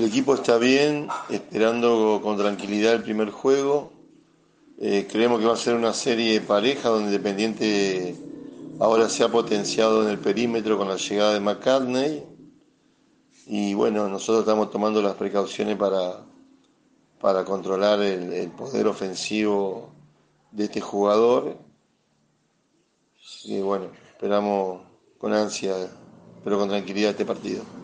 El equipo está bien, esperando con tranquilidad el primer juego. Eh, creemos que va a ser una serie pareja donde Independiente ahora se ha potenciado en el perímetro con la llegada de McCartney. Y bueno, nosotros estamos tomando las precauciones para, para controlar el, el poder ofensivo de este jugador. Y bueno, esperamos con ansia, pero con tranquilidad este partido.